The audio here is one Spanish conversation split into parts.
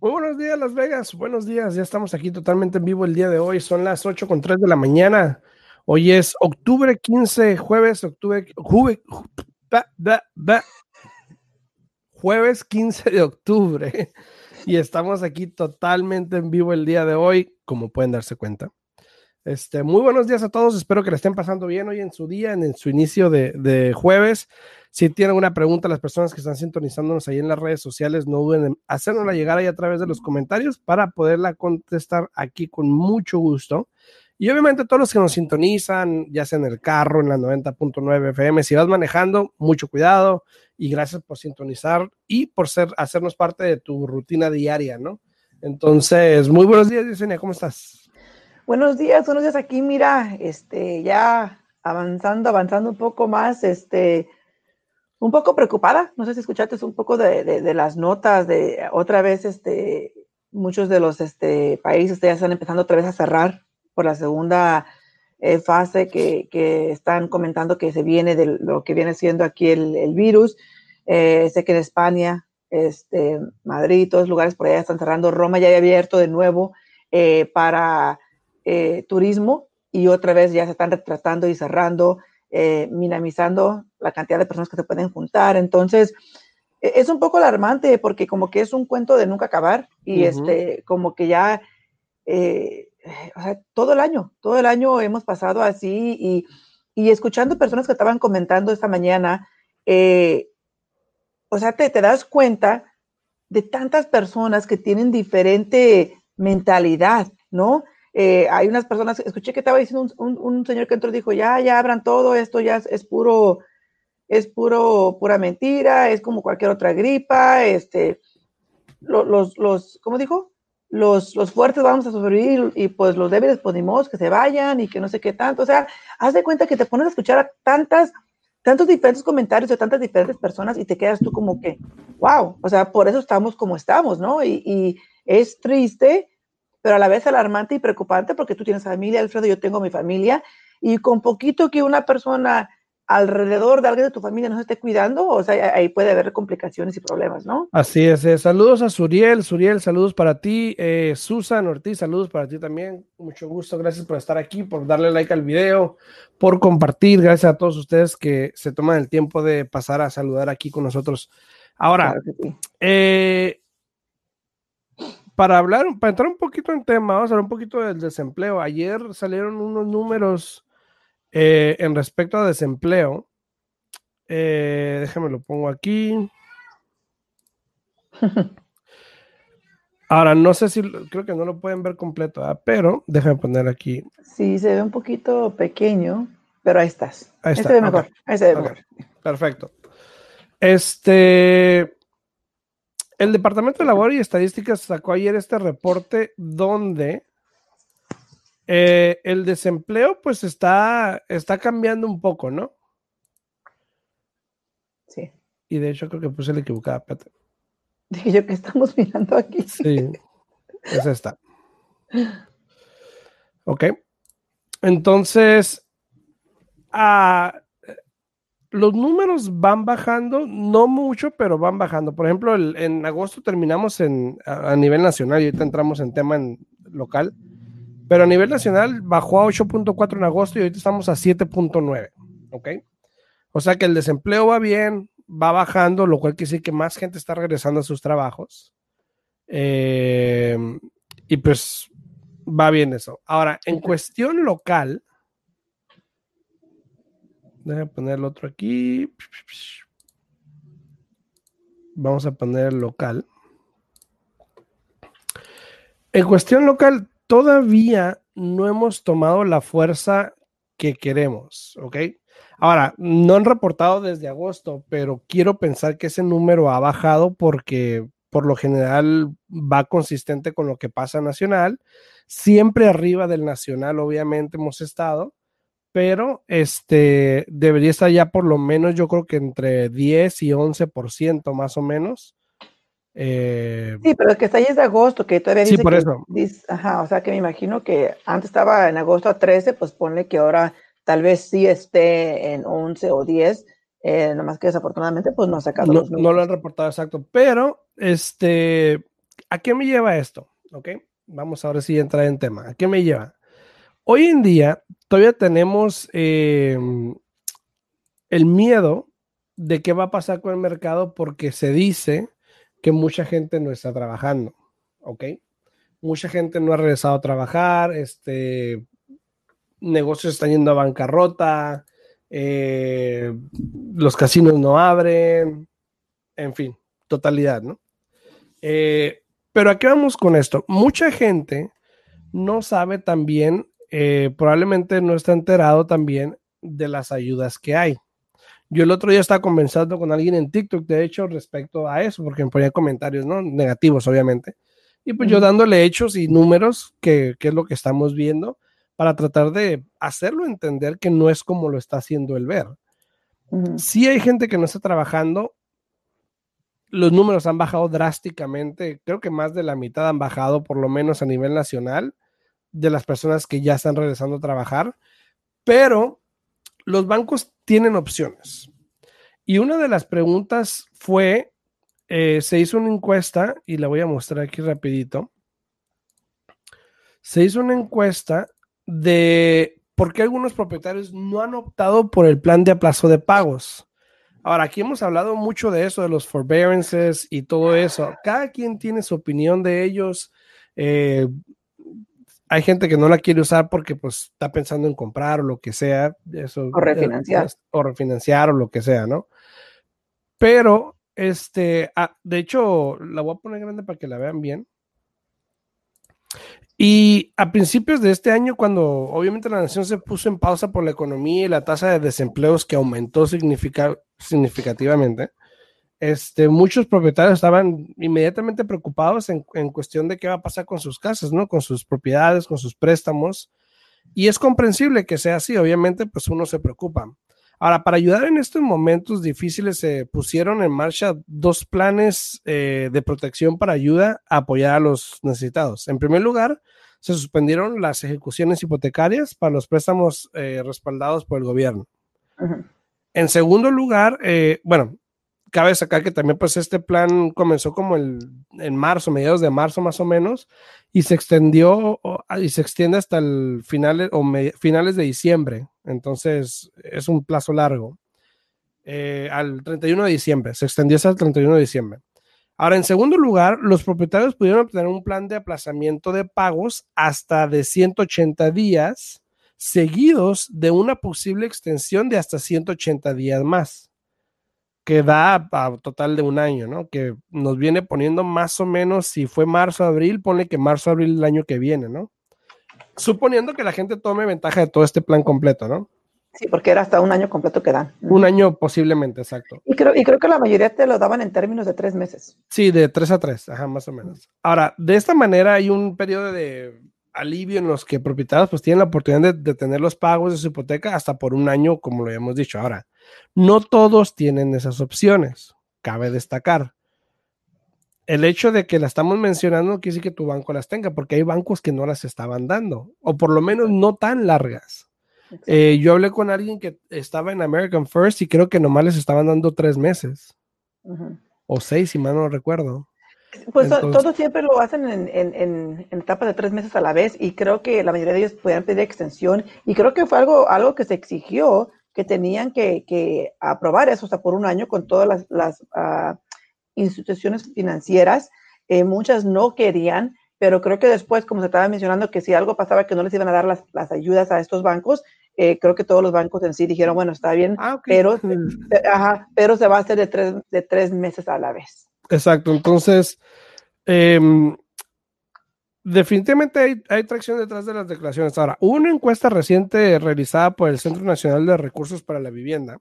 Muy buenos días, Las Vegas. Buenos días. Ya estamos aquí totalmente en vivo el día de hoy. Son las 8 con 3 de la mañana. Hoy es octubre 15, jueves, octubre, jueves 15 de octubre y estamos aquí totalmente en vivo el día de hoy, como pueden darse cuenta. Este, muy buenos días a todos, espero que le estén pasando bien hoy en su día, en, su inicio de, jueves. Si tienen alguna pregunta, las personas que están sintonizándonos ahí en las redes sociales, no duden en hacernosla llegar ahí a través de los comentarios para poderla contestar aquí con mucho gusto. Y obviamente todos los que nos sintonizan, ya sea en el carro, en la 90.9 FM, si vas manejando, mucho cuidado y gracias por sintonizar y por ser, hacernos parte de tu rutina diaria, ¿no? Entonces, muy buenos días, Yesenia, ¿cómo estás? Buenos días, buenos días aquí, mira, este, ya avanzando, avanzando un poco más, este, un poco preocupada, no sé si escuchaste un poco de, de, de las notas de otra vez, este, muchos de los este, países ya están empezando otra vez a cerrar por la segunda eh, fase que, que, están comentando que se viene de lo que viene siendo aquí el, el virus. Eh, sé que en España, este, Madrid, todos los lugares por allá están cerrando. Roma ya había abierto de nuevo eh, para eh, turismo y otra vez ya se están retratando y cerrando, eh, minimizando la cantidad de personas que se pueden juntar. Entonces, e, es un poco alarmante porque como que es un cuento de nunca acabar y uh -huh. este, como que ya o sea, todo el año, todo el año hemos pasado así y, y escuchando personas que estaban comentando esta mañana, eh, o sea, te, te, das cuenta de tantas personas que tienen diferente mentalidad, ¿no? Eh, hay unas personas, escuché que estaba diciendo un, un, un, señor que entró, dijo, ya, ya abran todo, esto ya es, es puro, es puro, pura mentira, es como cualquier otra gripa, este, los, los, los ¿cómo dijo? los, los fuertes vamos a sobrevivir y pues los débiles podemos que se vayan y que no sé qué tanto. O sea, haz de cuenta que te pones a escuchar a tantas, tantos diferentes comentarios de tantas diferentes personas y te quedas tú como que, wow, o sea, por eso estamos como estamos, ¿no? Y, y es triste, pero a la vez alarmante y preocupante porque tú tienes familia, Alfredo, yo tengo mi familia y con poquito que una persona alrededor de alguien de tu familia no se esté cuidando, o sea, ahí puede haber complicaciones y problemas, ¿no? Así es. Eh, saludos a Suriel. Suriel, saludos para ti. Eh, Susan Ortiz, saludos para ti también. Mucho gusto. Gracias por estar aquí, por darle like al video, por compartir. Gracias a todos ustedes que se toman el tiempo de pasar a saludar aquí con nosotros. Ahora, claro sí. eh, para hablar, para entrar un poquito en tema, vamos a hablar un poquito del desempleo. Ayer salieron unos números eh, en respecto a desempleo, eh, déjame lo pongo aquí. Ahora, no sé si, creo que no lo pueden ver completo, ¿eh? pero déjame poner aquí. Sí, se ve un poquito pequeño, pero ahí estás. Ahí está. Ahí se ve mejor. Ahí se ve okay. mejor. Perfecto. Este, el Departamento de Labor y Estadísticas sacó ayer este reporte donde eh, el desempleo pues está, está cambiando un poco, ¿no? Sí. Y de hecho creo que puse la equivocada, espérate. Dije yo que estamos mirando aquí. Sí, es esta. Ok. Entonces, uh, los números van bajando, no mucho, pero van bajando. Por ejemplo, el, en agosto terminamos en, a, a, nivel nacional y ahorita entramos en tema en local, pero a nivel nacional bajó a 8.4 en agosto y ahorita estamos a 7.9. ¿Ok? O sea que el desempleo va bien, va bajando, lo cual quiere decir que más gente está regresando a sus trabajos. Eh, y pues va bien eso. Ahora, en cuestión local, déjame poner el otro aquí. Vamos a poner local. En cuestión local, todavía no hemos tomado la fuerza que queremos, ¿ok? Ahora, no han reportado desde agosto, pero quiero pensar que ese número ha bajado porque por lo general va consistente con lo que pasa nacional. Siempre arriba del nacional, obviamente, hemos estado, pero este debería estar ya por lo menos, yo creo que entre 10 y 11% más o menos. Eh, sí, pero es que está ahí es de agosto, que todavía dice sí, por que, eso. ajá, o sea que me imagino que antes estaba en agosto a 13, pues ponle que ahora tal vez sí esté en 11 o 10, eh, nada más que desafortunadamente pues no ha sacado no, los no lo han reportado exacto, pero este, ¿a qué me lleva esto? Ok, vamos ahora sí a entrar en tema. ¿A qué me lleva? Hoy en día todavía tenemos eh, el miedo de qué va a pasar con el mercado porque se dice que mucha gente no está trabajando, ¿ok? Mucha gente no ha regresado a trabajar, este, negocios están yendo a bancarrota, eh, los casinos no abren, en fin, totalidad, ¿no? Eh, pero ¿a qué vamos con esto? Mucha gente no sabe también, eh, probablemente no está enterado también de las ayudas que hay. Yo el otro día estaba conversando con alguien en TikTok, de hecho, respecto a eso, porque me ponía comentarios, ¿no? Negativos, obviamente. Y pues yo dándole hechos y números, que, es lo que estamos viendo, para tratar de hacerlo entender que no es como lo está haciendo el ver. Si hay gente que no está trabajando, los números han bajado drásticamente, creo que más de la mitad han bajado, por lo menos a nivel nacional, de las personas que ya están regresando a trabajar, pero los bancos tienen opciones. Y una de las preguntas fue, eh, se hizo una encuesta, y la voy a mostrar aquí rapidito. Se hizo una encuesta de por qué algunos propietarios no han optado por el plan de aplazo de pagos. Ahora, aquí hemos hablado mucho de eso, de los forbearances y todo eso. Cada quien tiene su opinión de ellos. Eh, hay gente que no la quiere usar porque pues está pensando en comprar o lo que sea. Eso, o refinanciar. O refinanciar o lo que sea, ¿no? Pero, este, ah, de hecho, la voy a poner grande para que la vean bien. Y a principios de este año, cuando obviamente la nación se puso en pausa por la economía y la tasa de desempleos que aumentó significativamente, este, muchos propietarios estaban inmediatamente preocupados en, en, cuestión de qué va a pasar con sus casas, ¿no? Con sus propiedades, con sus préstamos. Y es comprensible que sea así, obviamente, pues uno se preocupa. Ahora, para ayudar en estos momentos difíciles, se pusieron en marcha dos planes eh, de protección para ayuda a apoyar a los necesitados. En primer lugar, se suspendieron las ejecuciones hipotecarias para los préstamos eh, respaldados por el gobierno. En segundo lugar, eh, bueno, cabe sacar que también pues este plan comenzó como el, en marzo, mediados de marzo más o menos, y se extendió y se extiende hasta el finales o finales de diciembre. Entonces es un plazo largo. Eh, al 31 de diciembre, se extendió hasta el 31 de diciembre. Ahora, en segundo lugar, los propietarios pudieron obtener un plan de aplazamiento de pagos hasta de 180 días, seguidos de una posible extensión de hasta 180 días más que da a total de un año, ¿no? Que nos viene poniendo más o menos, si fue marzo, abril, pone que marzo, abril el año que viene, ¿no? Suponiendo que la gente tome ventaja de todo este plan completo, ¿no? Sí, porque era hasta un año completo que dan. Un año posiblemente, exacto. Y creo, y creo que la mayoría te lo daban en términos de tres meses. Sí, de tres a tres, ajá, más o menos. Ahora, de esta manera hay un periodo de alivio en los que propietarios pues tienen la oportunidad de, de tener los pagos de su hipoteca hasta por un año, como lo habíamos dicho. Ahora, no todos tienen esas opciones, cabe destacar. El hecho de que la estamos mencionando no quiere decir que tu banco las tenga, porque hay bancos que no las estaban dando, o por lo menos no tan largas. Eh, yo hablé con alguien que estaba en American First y creo que nomás les estaban dando tres meses. O seis, si mal no recuerdo. Pues todos siempre lo hacen en, en, en, etapas de tres meses a la vez y creo que la mayoría de ellos pueden pedir extensión y creo que fue algo, algo que se exigió que tenían que, aprobar eso, o sea, por un año con todas las, ah, instituciones financieras. Eh, muchas no querían, pero creo que después, como se estaba mencionando, que si algo pasaba que no les iban a dar las, ayudas a estos bancos, eh, creo que todos los bancos en sí dijeron, bueno, está bien, ah, pero, pero se va a hacer de tres, de tres meses a la vez. Exacto, entonces, em, definitivamente hay, tracción detrás de las declaraciones. Ahora, una encuesta reciente realizada por el Centro Nacional de Recursos para la Vivienda.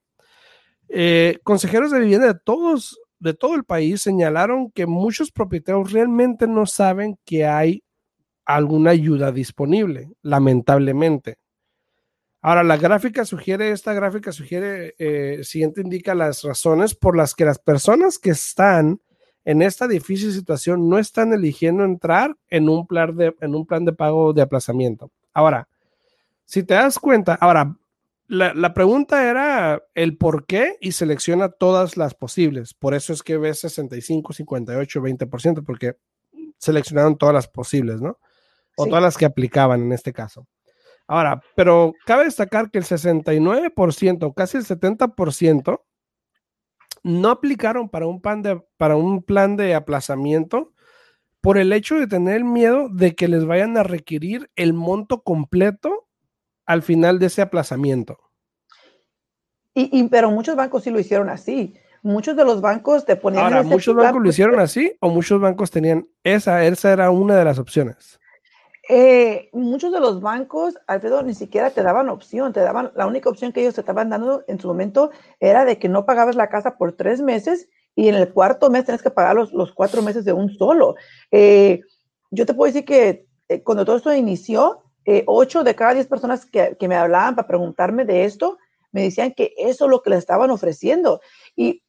Eh, consejeros de vivienda de todos de todo el país señalaron que muchos propietarios realmente no saben que hay alguna ayuda disponible, lamentablemente. Ahora, la gráfica sugiere, esta gráfica sugiere, eh, siguiente indica las razones por las que las personas que están en esta difícil situación no están eligiendo entrar en un plan de, en un plan de pago de aplazamiento. Ahora, si te das cuenta, ahora, la, pregunta era el por qué y selecciona todas las posibles. Por eso es que ves 65, 58, 20%, porque seleccionaron todas las posibles, ¿no? O todas las que aplicaban en este caso. Ahora, pero cabe destacar que el 69%, casi el 70%, no aplicaron para un, plan de, para un plan de aplazamiento por el hecho de tener miedo de que les vayan a requerir el monto completo al final de ese aplazamiento. Y, pero muchos bancos sí lo hicieron así. Muchos de los bancos te ponían. Ahora, muchos bancos lo hicieron así o muchos bancos tenían esa, esa era una de las opciones. Eh, muchos de los bancos, Alfredo, ni siquiera te daban opción, te daban, la única opción que ellos te estaban dando en su momento era de que no pagabas la casa por tres meses y en el cuarto mes tienes que pagar los, los cuatro meses de un solo. Eh, yo te puedo decir que eh, cuando todo esto inició, ocho de cada diez personas que, que, me hablaban para preguntarme de esto, me decían que eso es lo que les estaban ofreciendo. Y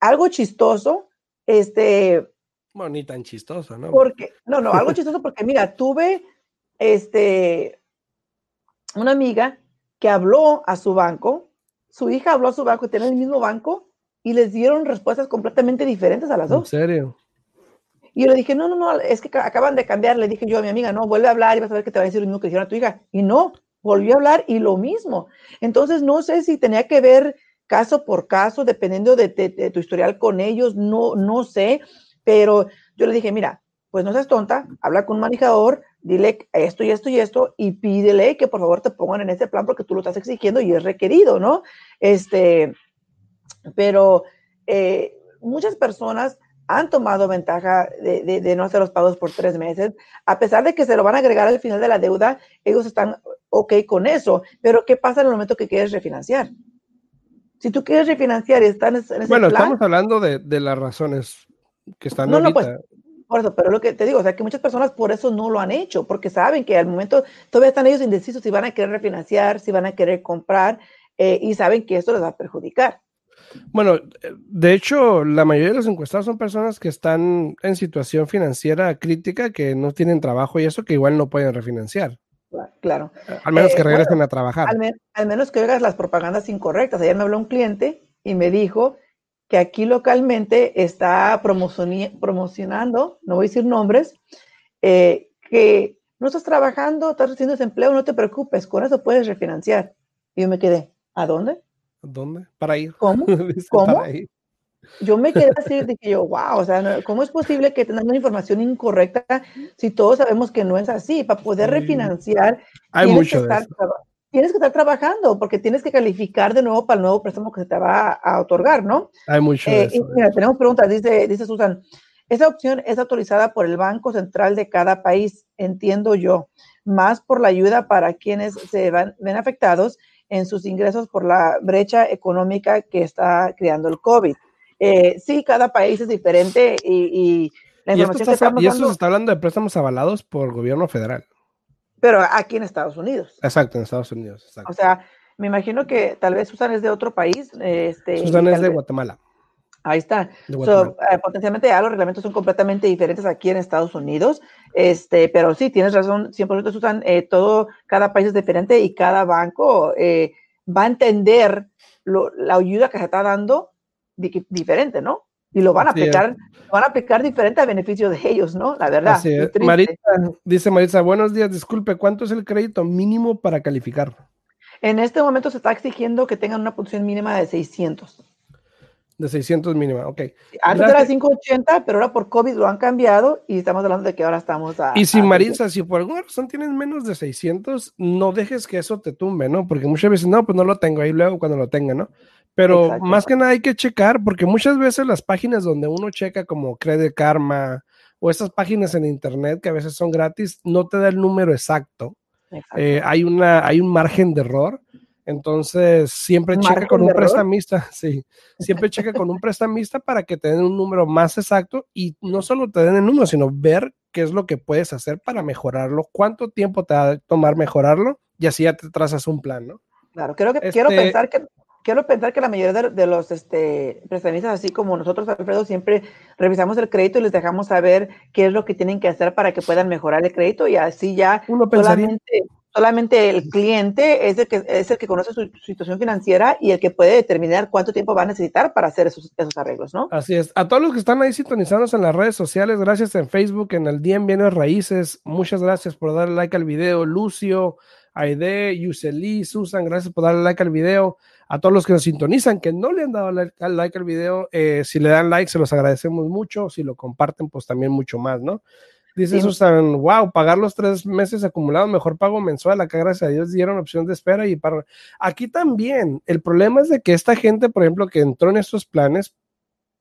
algo chistoso, este... Bueno, ni tan chistoso, ¿no? Porque, no, no, algo chistoso porque mira, tuve este, una amiga que habló a su banco, su hija habló a su banco, tiene el mismo banco y les dieron respuestas completamente diferentes a las dos. ¿En serio? Y yo le dije, no, no, no, es que acaban de cambiar. Le dije yo a mi amiga, no, vuelve a hablar y vas a ver que te va a decir lo mismo que dijeron a tu hija. Y no, volvió a hablar y lo mismo. Entonces, no sé si tenía que ver caso por caso, dependiendo de, de tu historial con ellos, no, no sé, pero yo le dije, mira, pues no seas tonta, habla con un manejador, dile esto y esto y esto y pídele que por favor te pongan en ese plan porque tú lo estás exigiendo y es requerido, ¿no? Este, pero eh, muchas personas han tomado ventaja de, no hacer los pagos por tres meses, a pesar de que se lo van a agregar al final de la deuda, ellos están ok con eso, pero ¿qué pasa en el momento que quieres refinanciar? Si tú quieres refinanciar y están en ese Bueno, estamos hablando de, las razones que están no, ahorita. No, pues, por eso, pero lo que te digo, o sea, que muchas personas por eso no lo han hecho, porque saben que al momento todavía están ellos indecisos si van a querer refinanciar, si van a querer comprar, eh, y saben que esto les va a perjudicar. Bueno, de hecho, la mayoría de los encuestados son personas que están en situación financiera crítica, que no tienen trabajo y eso, que igual no pueden refinanciar. Claro. Al menos que eh, regresen a trabajar. Al, al, menos que oigas las propagandas incorrectas. Ayer me habló un cliente y me dijo que aquí localmente está promocionando, no voy a decir nombres, eh, que no estás trabajando, estás recibiendo desempleo, no te preocupes, con eso puedes refinanciar. Y yo me quedé, ¿a dónde? ¿A dónde? Para ir. ¿Cómo? ¿Cómo? Yo me quedé así, dije yo, wow, o sea, ¿cómo es posible que tengan una información incorrecta si todos sabemos que no es así? Para poder refinanciar, hay mucho de eso tienes que estar trabajando porque tienes que calificar de nuevo para el nuevo préstamo que se te va a, otorgar, ¿no? Hay mucho eh, eso. mira, tenemos preguntas, dice, dice Susan. Esa opción es autorizada por el Banco Central de cada país, entiendo yo, más por la ayuda para quienes se van, ven afectados en sus ingresos por la brecha económica que está creando el COVID. Eh, sí, cada país es diferente y, la información y esto, está, y esto se está hablando de préstamos avalados por gobierno federal pero aquí en Estados Unidos. Exacto, en Estados Unidos. O sea, me imagino que tal vez Susan es de otro país. Este, Susan es de Guatemala. Ahí está. Eh, potencialmente ya los reglamentos son completamente diferentes aquí en Estados Unidos, este, pero sí, tienes razón, 100% Susan, eh, todo, cada país es diferente y cada banco eh, va a entender la ayuda que se está dando diferente, ¿no? Y lo van a aplicar, van a aplicar diferente a beneficio de ellos, ¿no? La verdad. dice Marisa, buenos días, disculpe, ¿cuánto es el crédito mínimo para calificar? En este momento se está exigiendo que tengan una puntuación mínima de 600. De 600 mínima, ok. Antes era 580, pero ahora por COVID lo han cambiado y estamos hablando de que ahora estamos a... Y si Marisa, si por alguna razón tienes menos de 600, no dejes que eso te tumbe, ¿no? Porque muchas veces, no, pues no lo tengo ahí luego cuando lo tenga, ¿no? Pero más que nada hay que checar, porque muchas veces las páginas donde uno checa como Credit Karma o esas páginas en internet que a veces son gratis, no te da el número exacto. Eh, hay, una, hay un margen de error. Entonces, siempre checa con un prestamista, sí, siempre checa con un prestamista para que te den un número más exacto y no solo te den el número, sino ver qué es lo que puedes hacer para mejorarlo, cuánto tiempo te va a tomar mejorarlo y así ya te trazas un plan, ¿no? Claro, creo que quiero este pensar que quiero pensar que la mayoría de, los este, prestamistas, así como nosotros, Alfredo, siempre revisamos el crédito y les dejamos saber qué es lo que tienen que hacer para que puedan mejorar el crédito y así ya Uno solamente, solamente el cliente es el, que, es el que conoce su, situación financiera y el que puede determinar cuánto tiempo va a necesitar para hacer esos, esos arreglos, ¿no? Así es. A todos los que están ahí sintonizados en las redes sociales, gracias en Facebook, en el Día en Bienes Raíces, muchas gracias por darle like al video, Lucio, Aide, Yuseli, Susan, gracias por darle like al video a todos los que nos sintonizan, que no le han dado like, al video, eh, si le dan like, se los agradecemos mucho. Si lo comparten, pues también mucho más, ¿no? Dice Susan, wow, pagar los tres meses acumulados, mejor pago mensual. Acá, gracias a Dios, dieron opción de espera y para. Aquí también, el problema es de que esta gente, por ejemplo, que entró en estos planes,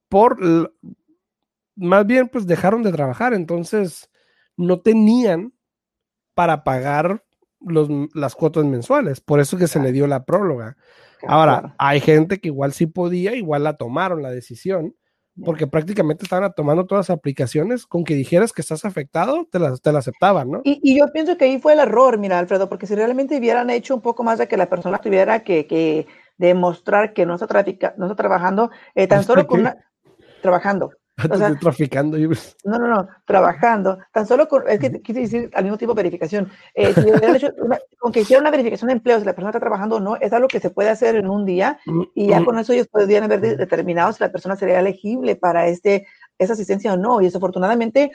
por más bien, pues dejaron de trabajar, entonces no tenían para pagar los, las cuotas mensuales. Por eso que se le dio la próloga. Ahora, hay gente que igual sí podía, igual la tomaron la decisión, porque prácticamente estaban tomando todas las aplicaciones, con que dijeras que estás afectado, te la, te la aceptaban, ¿no? Y, yo pienso que ahí fue el error, mira, Alfredo, porque si realmente hubieran hecho un poco más de que la persona tuviera que, que demostrar que no está, no está trabajando, eh, tan solo con una, trabajando, traficando. No, no, no, trabajando. Tan solo con, es que quise decir al mismo tiempo verificación. Eh, si hecho una, aunque hiciera una verificación de empleo, si la persona está trabajando o no, es algo que se puede hacer en un día mm, y ya mm. con eso ellos podrían haber determinado si la persona sería elegible para este, esa asistencia o no. Y desafortunadamente,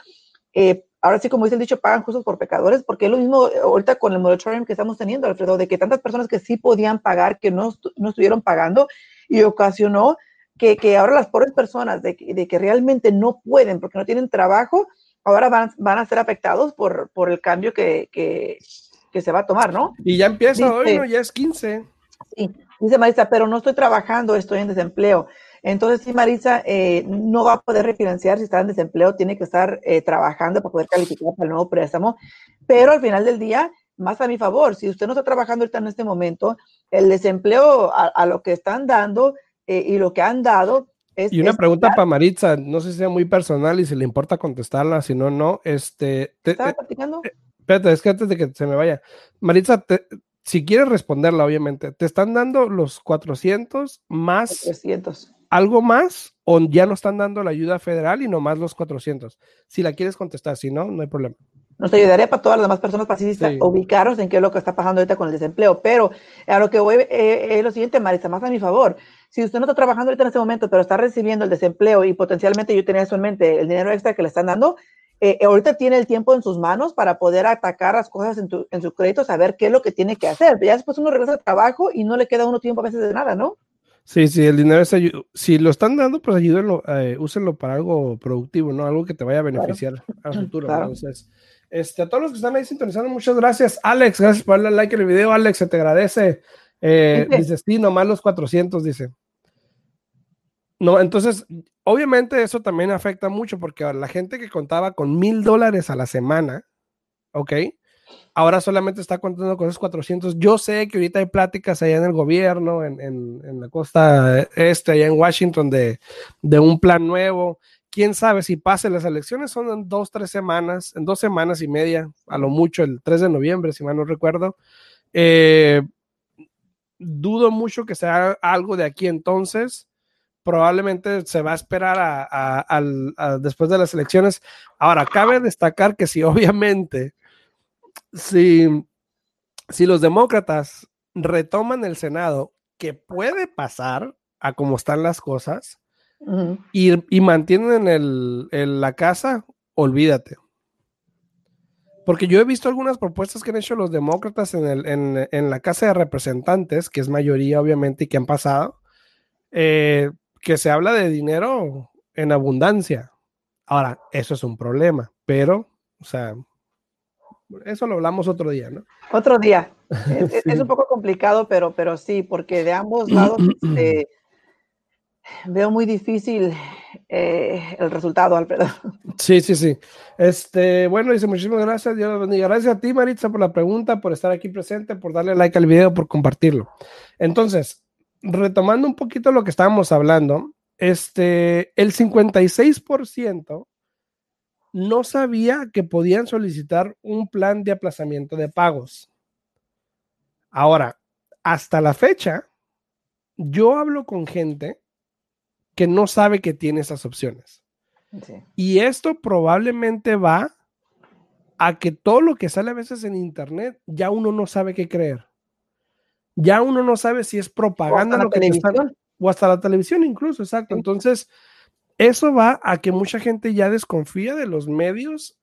eh, ahora sí, como dice el dicho, pagan justos por pecadores, porque es lo mismo ahorita con el moratorium que estamos teniendo, Alfredo, de que tantas personas que sí podían pagar, que no, no estuvieron pagando y ocasionó que, que ahora las pobres personas de, de, que realmente no pueden porque no tienen trabajo, ahora van, van a ser afectados por, por el cambio que, que, que, se va a tomar, ¿no? Y ya empieza hoy, ¿no? Ya es 15. Sí, dice Marisa, pero no estoy trabajando, estoy en desempleo. Entonces, sí, Marisa, eh, no va a poder refinanciar si está en desempleo, tiene que estar eh, trabajando para poder calificar para el nuevo préstamo, pero al final del día, más a mi favor, si usted no está trabajando ahorita en este momento, el desempleo a, a lo que están dando eh, y lo que han dado es... Y una pregunta para Maritza, no sé si sea muy personal y si le importa contestarla, si no, no. Este, ¿Estaba practicando? Eh, espérate, es que antes de que se me vaya. Maritza, si quieres responderla, obviamente, ¿te están dando los 400 más 300. algo más o ya no están dando la ayuda federal y nomás los 400? Si la quieres contestar, si no, no hay problema nos ayudaría para todas las demás personas para sí. ubicarnos en qué es lo que está pasando ahorita con el desempleo. Pero a lo que voy eh, es lo siguiente, Marisa, más a mi favor. Si usted no está trabajando ahorita en este momento, pero está recibiendo el desempleo y potencialmente yo tenía eso en mente, el dinero extra que le están dando, eh, ahorita tiene el tiempo en sus manos para poder atacar las cosas en, tu, en su crédito, saber qué es lo que tiene que hacer. Ya después uno regresa al trabajo y no le queda uno tiempo a veces de nada, ¿no? Sí, sí, el dinero es si lo están dando, pues ayúdenlo, eh, úsenlo para algo productivo, ¿no? Algo que te vaya a beneficiar a futuro. Entonces, este, a todos los que están ahí sintonizando, muchas gracias. Alex, gracias por darle like al video. Alex, se te agradece. Eh, dice, sí, nomás los 400, dice. No, entonces, obviamente eso también afecta mucho porque la gente que contaba con mil dólares a la semana, ¿ok? Ahora solamente está contando con esos 400. Yo sé que ahorita hay pláticas allá en el gobierno, en, en, en la costa este, allá en Washington, de, de un plan nuevo quién sabe si pase las elecciones, son en dos, tres semanas, en dos semanas y media, a lo mucho el 3 de noviembre, si mal no recuerdo. Eh, dudo mucho que sea algo de aquí entonces. Probablemente se va a esperar a, después de las elecciones. Ahora, cabe destacar que si obviamente, si, si los demócratas retoman el Senado, que puede pasar a cómo están las cosas, y, mantienen el, la casa, olvídate. Porque yo he visto algunas propuestas que han hecho los demócratas en, el, en, la Casa de Representantes, que es mayoría obviamente y que han pasado, eh, que se habla de dinero en abundancia. Ahora, eso es un problema, pero, o sea, eso lo hablamos otro día, ¿no? Otro día. Es, un poco complicado, pero, pero sí, porque de ambos lados este, veo muy difícil eh, el resultado, Alfredo. Sí, sí, sí. Este, bueno, dice muchísimas gracias, Dios bendiga. Gracias a ti, Maritza, por la pregunta, por estar aquí presente, por darle like al video, por compartirlo. Entonces, retomando un poquito lo que estábamos hablando, este, el 56% no sabía que podían solicitar un plan de aplazamiento de pagos. Ahora, hasta la fecha, yo hablo con gente que no sabe que tiene esas opciones. Y esto probablemente va a que todo lo que sale a veces en internet, ya uno no sabe qué creer. Ya uno no sabe si es propaganda lo que están, o hasta la televisión incluso, exacto. Entonces, eso va a que mucha gente ya desconfía de los medios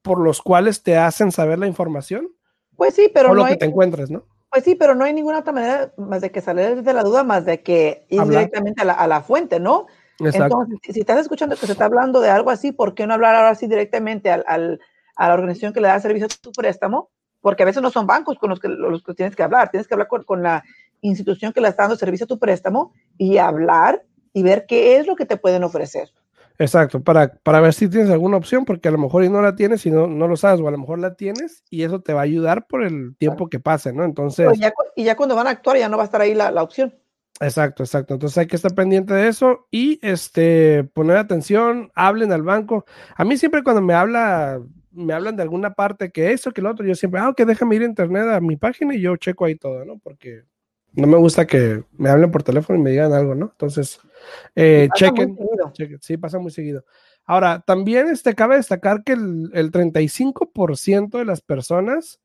por los cuales te hacen saber la información. Pues sí, pero o lo que te encuentres, ¿no? Pues sí, pero no hay ninguna otra manera más de que salir de la duda, más de que ir directamente a la, fuente, ¿no? Exacto. Entonces, si estás escuchando que se está hablando de algo así, ¿por qué no hablar ahora sí directamente al, a la organización que le da servicio a tu préstamo? Porque a veces no son bancos con los que, los que tienes que hablar, tienes que hablar con, con la institución que le está dando servicio a tu préstamo y hablar y ver qué es lo que te pueden ofrecer. Exacto, para, para ver si tienes alguna opción, porque a lo mejor y no la tienes y no, no lo sabes, o a lo mejor la tienes y eso te va a ayudar por el tiempo que pase, ¿no? Entonces... y ya cuando van a actuar ya no va a estar ahí la, la, opción. Exacto, exacto. Entonces hay que estar pendiente de eso y este, poner atención, hablen al banco. A mí siempre cuando me habla, me hablan de alguna parte que eso, que lo otro, yo siempre, ah, ok, déjame ir a internet a mi página y yo checo ahí todo, ¿no? Porque no me gusta que me hablen por teléfono y me digan algo, ¿no? Entonces, eh, chequen, Sí, pasa muy seguido. Ahora, también este, cabe destacar que el, el 35% de las personas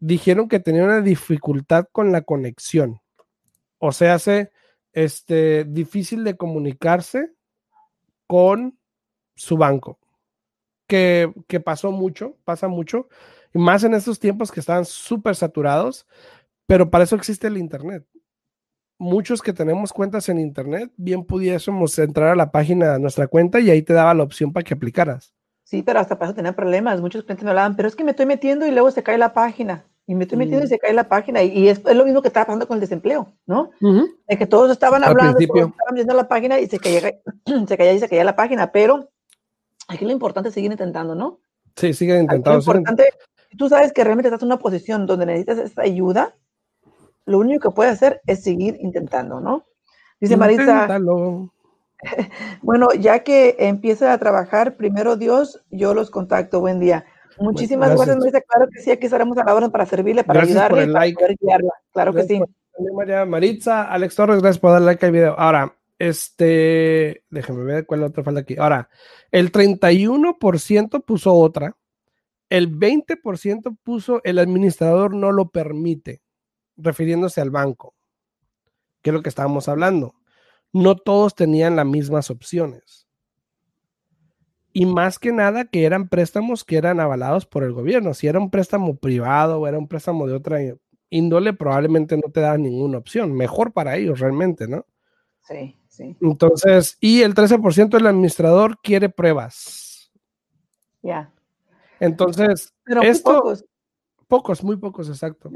dijeron que tenían una dificultad con la conexión. O sea, hace este, difícil de comunicarse con su banco. Que, que pasó mucho, pasa mucho, y más en estos tiempos que están súper saturados pero para eso existe el Internet. Muchos que tenemos cuentas en Internet, bien pudiésemos entrar a la página de nuestra cuenta y ahí te daba la opción para que aplicaras. Sí, pero hasta para eso tenía problemas. Muchos clientes me hablaban, pero es que me estoy metiendo y luego se cae la página. Y me estoy metiendo y mm. se cae la página. Y, es, lo mismo que estaba pasando con el desempleo, ¿no? De que todos estaban hablando, todos estaban viendo la página y se caía, se caía y se caía la página. Pero aquí lo importante es seguir intentando, ¿no? Sí, sigue intentando. lo importante, tú sabes que realmente estás en una posición donde necesitas esta ayuda, lo único que puede hacer es seguir intentando, ¿no? Dice Marisa, bueno, ya que empieza a trabajar, primero Dios, yo los contacto. Buen día. Muchísimas gracias, Marisa. Claro que sí, aquí estaremos a la hora para servirle, para ayudarle, para guiarla. Claro que sí. María Maritza, Alex Torres, gracias por darle like al video. Ahora, este, déjeme ver cuál es la otra falta aquí. Ahora, el 31% puso otra, el 20% puso el administrador no lo permite refiriéndose al banco, que es lo que estábamos hablando. No todos tenían las mismas opciones. Y más que nada que eran préstamos que eran avalados por el gobierno. Si era un préstamo privado o era un préstamo de otra índole, probablemente no te da ninguna opción. Mejor para ellos realmente, ¿no? Sí, sí. Entonces, y el 13% del administrador quiere pruebas. Ya. Entonces, Pero esto, pocos. Pocos, muy pocos, exacto.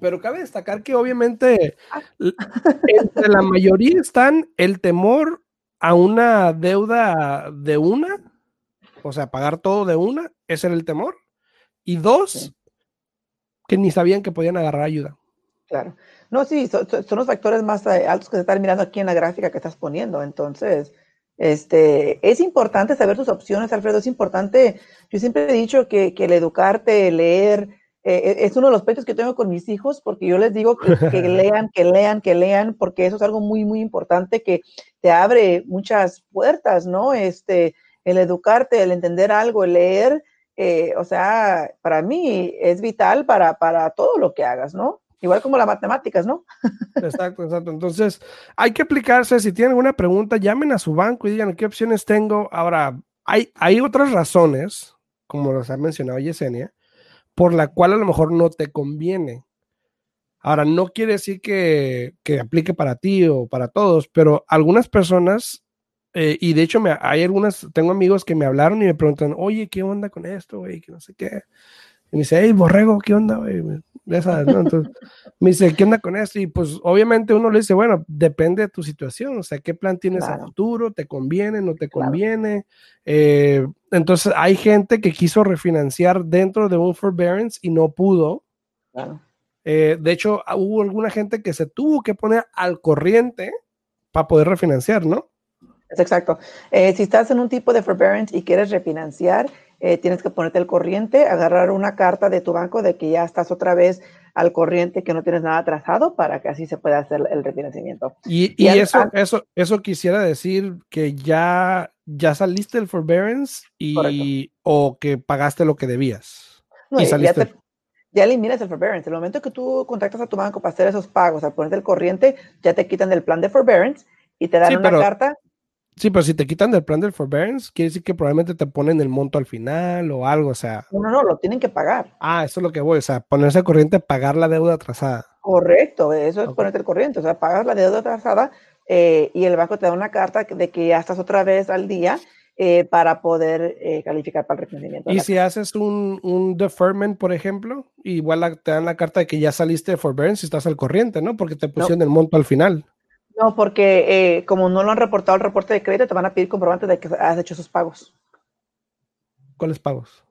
Pero cabe destacar que obviamente ah. entre la mayoría están el temor a una deuda de una, o sea, pagar todo de una, ese era el temor. Y dos, que ni sabían que podían agarrar ayuda. Claro. No, sí, son, los factores más eh, altos que se están mirando aquí en la gráfica que estás poniendo. Entonces, este, es importante saber tus opciones, Alfredo. Es importante, yo siempre he dicho que, que el educarte, leer, eh, es uno de los pechos que tengo con mis hijos, porque yo les digo que, lean, que lean, que lean, porque eso es algo muy, muy importante que te abre muchas puertas, ¿no? Este, el educarte, el entender algo, el leer, eh, o sea, para mí es vital para, para todo lo que hagas, ¿no? Igual como las matemáticas, ¿no? Exacto, exacto. Entonces, hay que aplicarse. Si tienen alguna pregunta, llamen a su banco y digan qué opciones tengo. Ahora, hay, hay otras razones, como los ha mencionado Yesenia, por la cual a lo mejor no te conviene. Ahora, no quiere decir que, aplique para ti o para todos, pero algunas personas, eh, y de hecho hay algunas, tengo amigos que me hablaron y me preguntan, oye, ¿qué onda con esto, güey? Que no sé qué. Y me dice, hey, borrego, ¿qué onda, güey? ¿No? Entonces, me dice, ¿qué onda con esto? Y pues obviamente uno le dice, bueno, depende de tu situación, o sea, ¿qué plan tienes a futuro? ¿Te conviene? ¿No te conviene? Eh, entonces, hay gente que quiso refinanciar dentro de un forbearance y no pudo. Eh, de hecho, hubo alguna gente que se tuvo que poner al corriente para poder refinanciar, ¿no? Es exacto. Eh, si estás en un tipo de forbearance y quieres refinanciar, eh, tienes que ponerte al corriente, agarrar una carta de tu banco de que ya estás otra vez al corriente, que no tienes nada atrasado, para que así se pueda hacer el refinanciamiento. Y, y, eso, eso, eso quisiera decir que ya, ya saliste del forbearance y, o que pagaste lo que debías. y saliste. Ya, ya eliminas el forbearance. El momento que tú contactas a tu banco para hacer esos pagos, al ponerte el corriente, ya te quitan del plan de forbearance y te dan una carta Sí, pero si te quitan del plan del forbearance, quiere decir que probablemente te ponen el monto al final o algo, o sea. No, no, no, lo tienen que pagar. Ah, eso es lo que voy, o sea, ponerse al corriente, pagar la deuda atrasada. Correcto, eso es ponerte al corriente, o sea, pagas la deuda atrasada eh, y el banco te da una carta de que ya estás otra vez al día eh, para poder eh, calificar para el reconocimiento. Y si haces un, un, deferment, por ejemplo, igual te dan la carta de que ya saliste de forbearance y estás al corriente, ¿no? Porque te pusieron el monto al final. No, porque eh, como no lo han reportado el reporte de crédito, te van a pedir comprobantes de que has hecho esos pagos. ¿Cuáles pagos?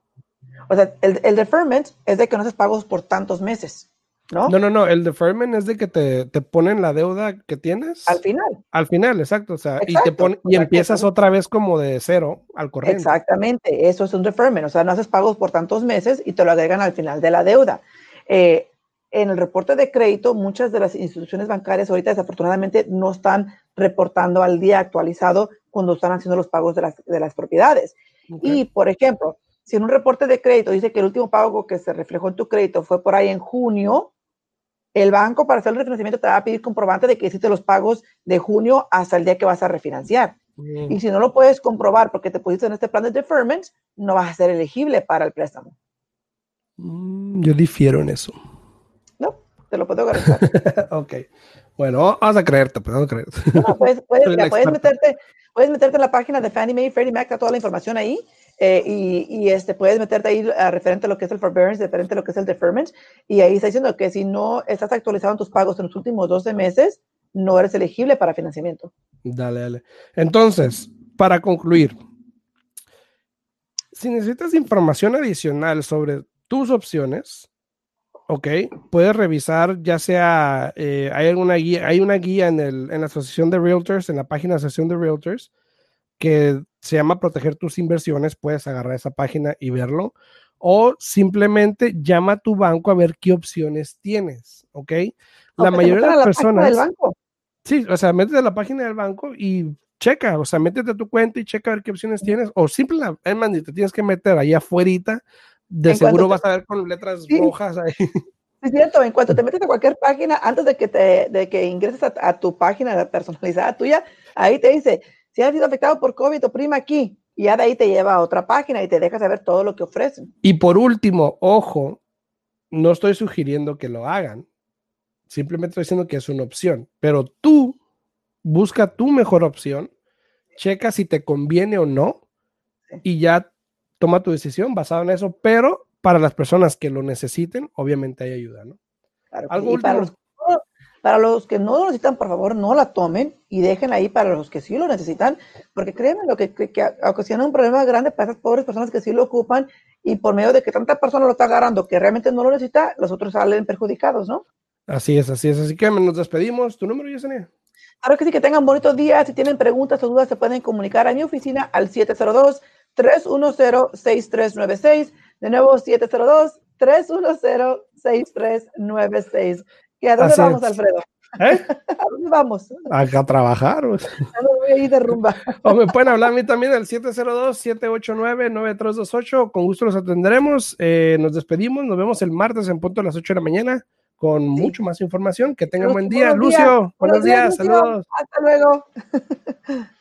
O sea, el, el deferment es de que no haces pagos por tantos meses, ¿no? No, no, no. El deferment es de que te, te ponen la deuda que tienes. Al final. Al final, exacto. O sea, y, te pone, y empiezas otra vez como de cero al corriente. Exactamente. Eso es un deferment. O sea, no haces pagos por tantos meses y te lo agregan al final de la deuda. Eh, en el reporte de crédito, muchas de las instituciones bancarias ahorita desafortunadamente no están reportando al día actualizado cuando están haciendo los pagos de las, de las propiedades. Y, por ejemplo, si en un reporte de crédito dice que el último pago que se reflejó en tu crédito fue por ahí en junio, el banco para hacer el refinanciamiento te va a pedir comprobante de que hiciste los pagos de junio hasta el día que vas a refinanciar. Y si no lo puedes comprobar porque te pusiste en este plan de deferment, no vas a ser elegible para el préstamo. Mm, yo difiero en eso te lo puedo garantizar. ok. Bueno, vamos a creerte, pues vamos a creerte. puedes, meterte, puedes meterte en la página de Fannie Mae, Freddie Mac, está toda la información ahí. Eh, y, y, este, puedes meterte ahí a referente a lo que es el forbearance, referente a lo que es el deferment, y ahí está diciendo que si no estás actualizado en tus pagos en los últimos 12 meses, no eres elegible para financiamiento. Dale, dale. Entonces, para concluir, si necesitas información adicional sobre tus opciones, Ok, puedes revisar, ya sea, eh, hay alguna guía, hay una guía en, el, en la Asociación de Realtors, en la página de Asociación de Realtors, que se llama Proteger tus inversiones, puedes agarrar esa página y verlo, o simplemente llama a tu banco a ver qué opciones tienes, ¿ok? La mayoría de las personas... Del banco. Sí, o sea, métete a la página del banco y checa, o sea, métete a tu cuenta y checa a ver qué opciones tienes, o simplemente, te tienes que meter ahí afuera de seguro vas a ver con letras rojas ahí. Es cierto, en cuanto te metes a cualquier página, antes de que, te, de que ingreses a, tu página personalizada tuya, ahí te dice, si has sido afectado por COVID, oprima aquí. Y ya de ahí te lleva a otra página y te deja saber todo lo que ofrecen. Y por último, ojo, no estoy sugiriendo que lo hagan. Simplemente estoy diciendo que es una opción. Pero tú busca tu mejor opción, checa si te conviene o no, y ya toma tu decisión basado en eso, pero para las personas que lo necesiten, obviamente hay ayuda, ¿no? ¿Algo para, los, para los, que no lo necesitan, por favor, no la tomen y dejen ahí para los que sí lo necesitan, porque créanme lo que, que, que ocasiona un problema grande para esas pobres personas que sí lo ocupan y por medio de que tanta persona lo está agarrando que realmente no lo necesita, los otros salen perjudicados, ¿no? Así es, así es. Así que nos despedimos. ¿Tu número, Yesenia? Claro que sí, que tengan bonitos días. Si tienen preguntas o dudas, se pueden comunicar a mi oficina al 702 310-6396. De nuevo, 702-310-6396. ¿Y a dónde vamos, Alfredo? ¿Eh? ¿A dónde vamos? Acá a trabajar. Pues. voy a ir de rumba. O me pueden hablar a mí también al 702-789-9328. Con gusto los atenderemos. Eh, nos despedimos. Nos vemos el martes en punto a las 8 de la mañana con mucho más información. Que tengan buen día. Lucio, buenos, días. Saludos. Hasta luego.